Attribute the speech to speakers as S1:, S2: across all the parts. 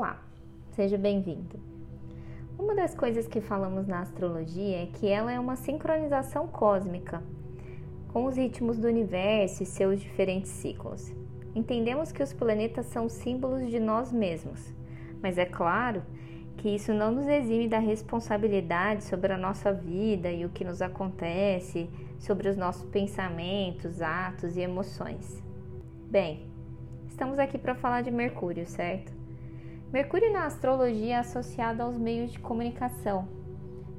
S1: Olá, seja bem-vindo. Uma das coisas que falamos na astrologia é que ela é uma sincronização cósmica com os ritmos do universo e seus diferentes ciclos. Entendemos que os planetas são símbolos de nós mesmos, mas é claro que isso não nos exime da responsabilidade sobre a nossa vida e o que nos acontece, sobre os nossos pensamentos, atos e emoções. Bem, estamos aqui para falar de Mercúrio, certo? Mercúrio na astrologia é associado aos meios de comunicação.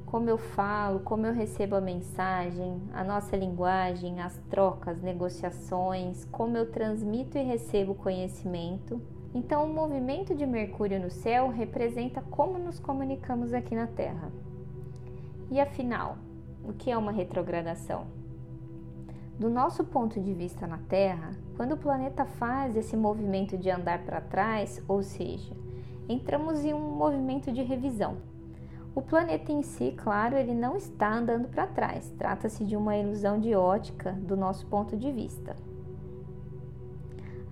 S1: Como eu falo, como eu recebo a mensagem, a nossa linguagem, as trocas, negociações, como eu transmito e recebo conhecimento então, o movimento de Mercúrio no céu representa como nos comunicamos aqui na Terra. E afinal, o que é uma retrogradação? Do nosso ponto de vista na Terra, quando o planeta faz esse movimento de andar para trás, ou seja, entramos em um movimento de revisão. O planeta em si, claro, ele não está andando para trás, trata-se de uma ilusão de ótica do nosso ponto de vista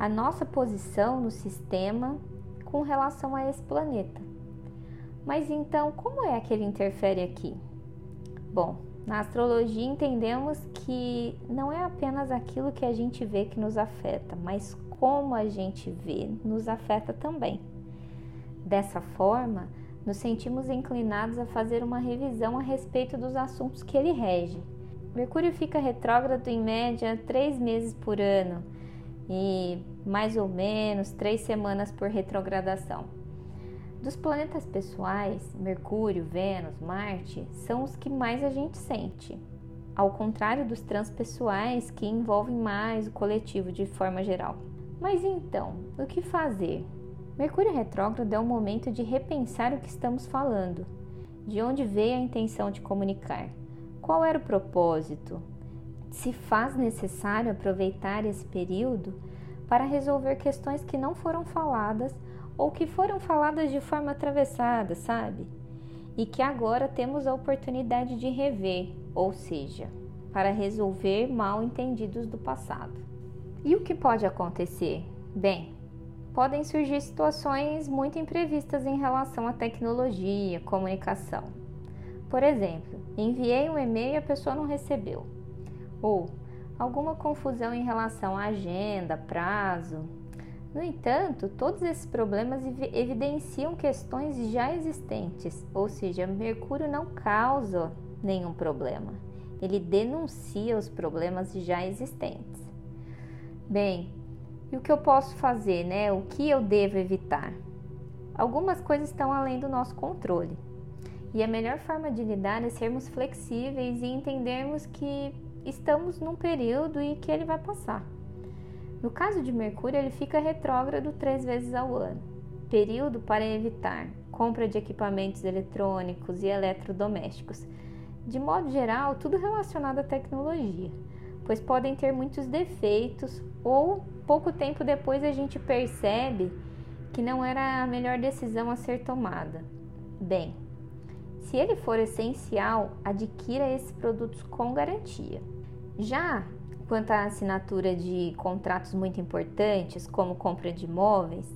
S1: a nossa posição no sistema com relação a esse planeta. Mas então, como é que ele interfere aqui? Bom, na astrologia entendemos que não é apenas aquilo que a gente vê que nos afeta, mas como a gente vê nos afeta também. Dessa forma, nos sentimos inclinados a fazer uma revisão a respeito dos assuntos que ele rege. Mercúrio fica retrógrado em média três meses por ano e mais ou menos três semanas por retrogradação. Dos planetas pessoais, Mercúrio, Vênus, Marte são os que mais a gente sente, ao contrário dos transpessoais que envolvem mais o coletivo de forma geral. Mas então, o que fazer? Mercúrio retrógrado é o momento de repensar o que estamos falando, de onde veio a intenção de comunicar, qual era o propósito, se faz necessário aproveitar esse período para resolver questões que não foram faladas ou que foram faladas de forma atravessada, sabe? E que agora temos a oportunidade de rever, ou seja, para resolver mal entendidos do passado. E o que pode acontecer? Bem, podem surgir situações muito imprevistas em relação à tecnologia, comunicação. Por exemplo, enviei um e-mail e a pessoa não recebeu ou alguma confusão em relação à agenda, prazo. No entanto, todos esses problemas evidenciam questões já existentes, ou seja, Mercúrio não causa nenhum problema, ele denuncia os problemas já existentes. Bem, e o que eu posso fazer, né? O que eu devo evitar? Algumas coisas estão além do nosso controle. E a melhor forma de lidar é sermos flexíveis e entendermos que estamos num período e que ele vai passar. No caso de Mercúrio, ele fica retrógrado três vezes ao ano. Período para evitar compra de equipamentos eletrônicos e eletrodomésticos. De modo geral, tudo relacionado à tecnologia, pois podem ter muitos defeitos ou pouco tempo depois a gente percebe que não era a melhor decisão a ser tomada. Bem, se ele for essencial, adquira esses produtos com garantia. Já quanto à assinatura de contratos muito importantes, como compra de imóveis,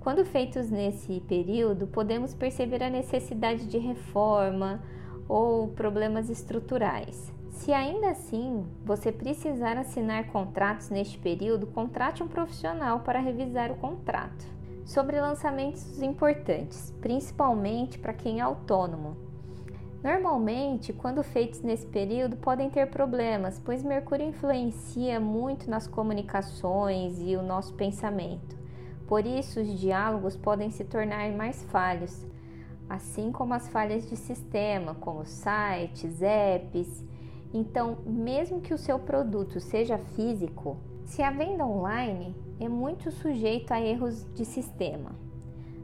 S1: quando feitos nesse período, podemos perceber a necessidade de reforma ou problemas estruturais. Se ainda assim você precisar assinar contratos neste período, contrate um profissional para revisar o contrato. Sobre lançamentos importantes, principalmente para quem é autônomo, Normalmente, quando feitos nesse período, podem ter problemas, pois Mercúrio influencia muito nas comunicações e o nosso pensamento. Por isso, os diálogos podem se tornar mais falhos, assim como as falhas de sistema, como sites, apps. Então, mesmo que o seu produto seja físico, se a venda online é muito sujeito a erros de sistema.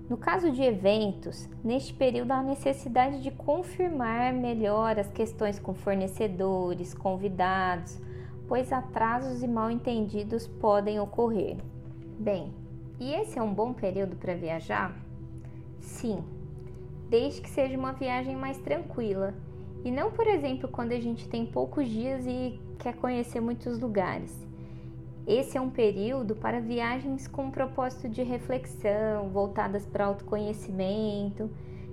S1: No caso de eventos, neste período há necessidade de confirmar melhor as questões com fornecedores, convidados, pois atrasos e mal entendidos podem ocorrer. Bem, e esse é um bom período para viajar? Sim, desde que seja uma viagem mais tranquila e não, por exemplo, quando a gente tem poucos dias e quer conhecer muitos lugares. Esse é um período para viagens com propósito de reflexão, voltadas para autoconhecimento.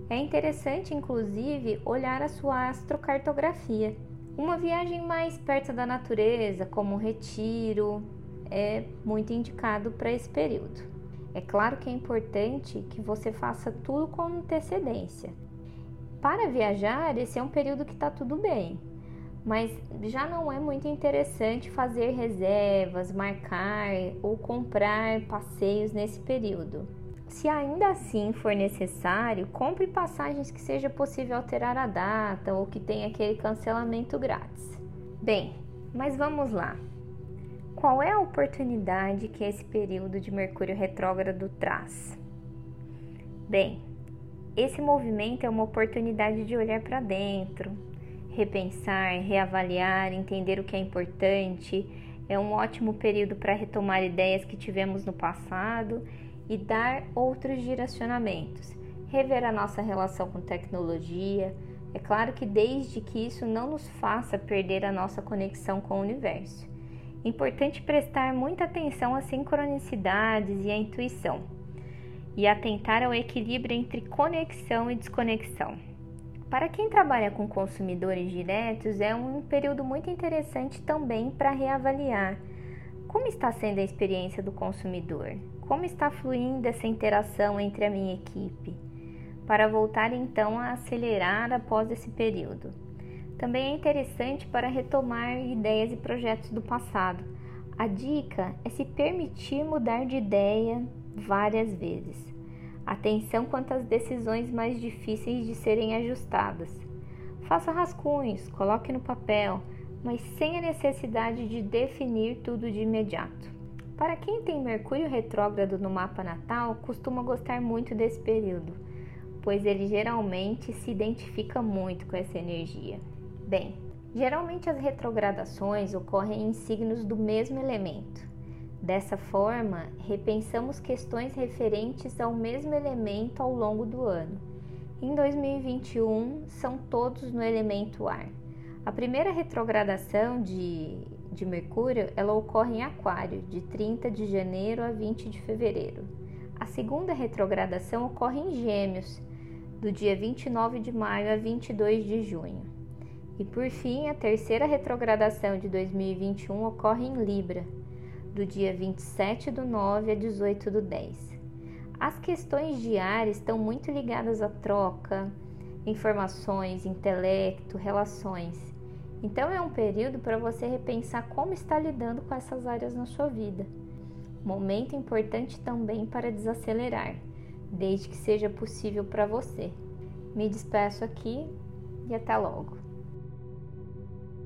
S1: É interessante, inclusive, olhar a sua astrocartografia. Uma viagem mais perto da natureza, como um retiro, é muito indicado para esse período. É claro que é importante que você faça tudo com antecedência. Para viajar, esse é um período que está tudo bem, mas já não é muito interessante fazer reservas, marcar ou comprar passeios nesse período. Se ainda assim for necessário, compre passagens que seja possível alterar a data ou que tenha aquele cancelamento grátis. Bem, mas vamos lá. Qual é a oportunidade que esse período de Mercúrio retrógrado traz? Bem, esse movimento é uma oportunidade de olhar para dentro, repensar, reavaliar, entender o que é importante. É um ótimo período para retomar ideias que tivemos no passado e dar outros direcionamentos. Rever a nossa relação com tecnologia. É claro que desde que isso não nos faça perder a nossa conexão com o universo. Importante prestar muita atenção às sincronicidades e à intuição, e atentar ao equilíbrio entre conexão e desconexão. Para quem trabalha com consumidores diretos, é um período muito interessante também para reavaliar como está sendo a experiência do consumidor, como está fluindo essa interação entre a minha equipe, para voltar então a acelerar após esse período. Também é interessante para retomar ideias e projetos do passado. A dica é se permitir mudar de ideia várias vezes. Atenção quanto às decisões mais difíceis de serem ajustadas. Faça rascunhos, coloque no papel, mas sem a necessidade de definir tudo de imediato. Para quem tem Mercúrio retrógrado no mapa natal, costuma gostar muito desse período, pois ele geralmente se identifica muito com essa energia. Bem, geralmente as retrogradações ocorrem em signos do mesmo elemento. Dessa forma, repensamos questões referentes ao mesmo elemento ao longo do ano. Em 2021, são todos no elemento ar. A primeira retrogradação de, de Mercúrio ela ocorre em Aquário, de 30 de janeiro a 20 de fevereiro. A segunda retrogradação ocorre em Gêmeos, do dia 29 de maio a 22 de junho. E por fim, a terceira retrogradação de 2021 ocorre em Libra, do dia 27 do 9 a 18 do 10. As questões diárias estão muito ligadas à troca, informações, intelecto, relações. Então é um período para você repensar como está lidando com essas áreas na sua vida. Momento importante também para desacelerar, desde que seja possível para você. Me despeço aqui e até logo.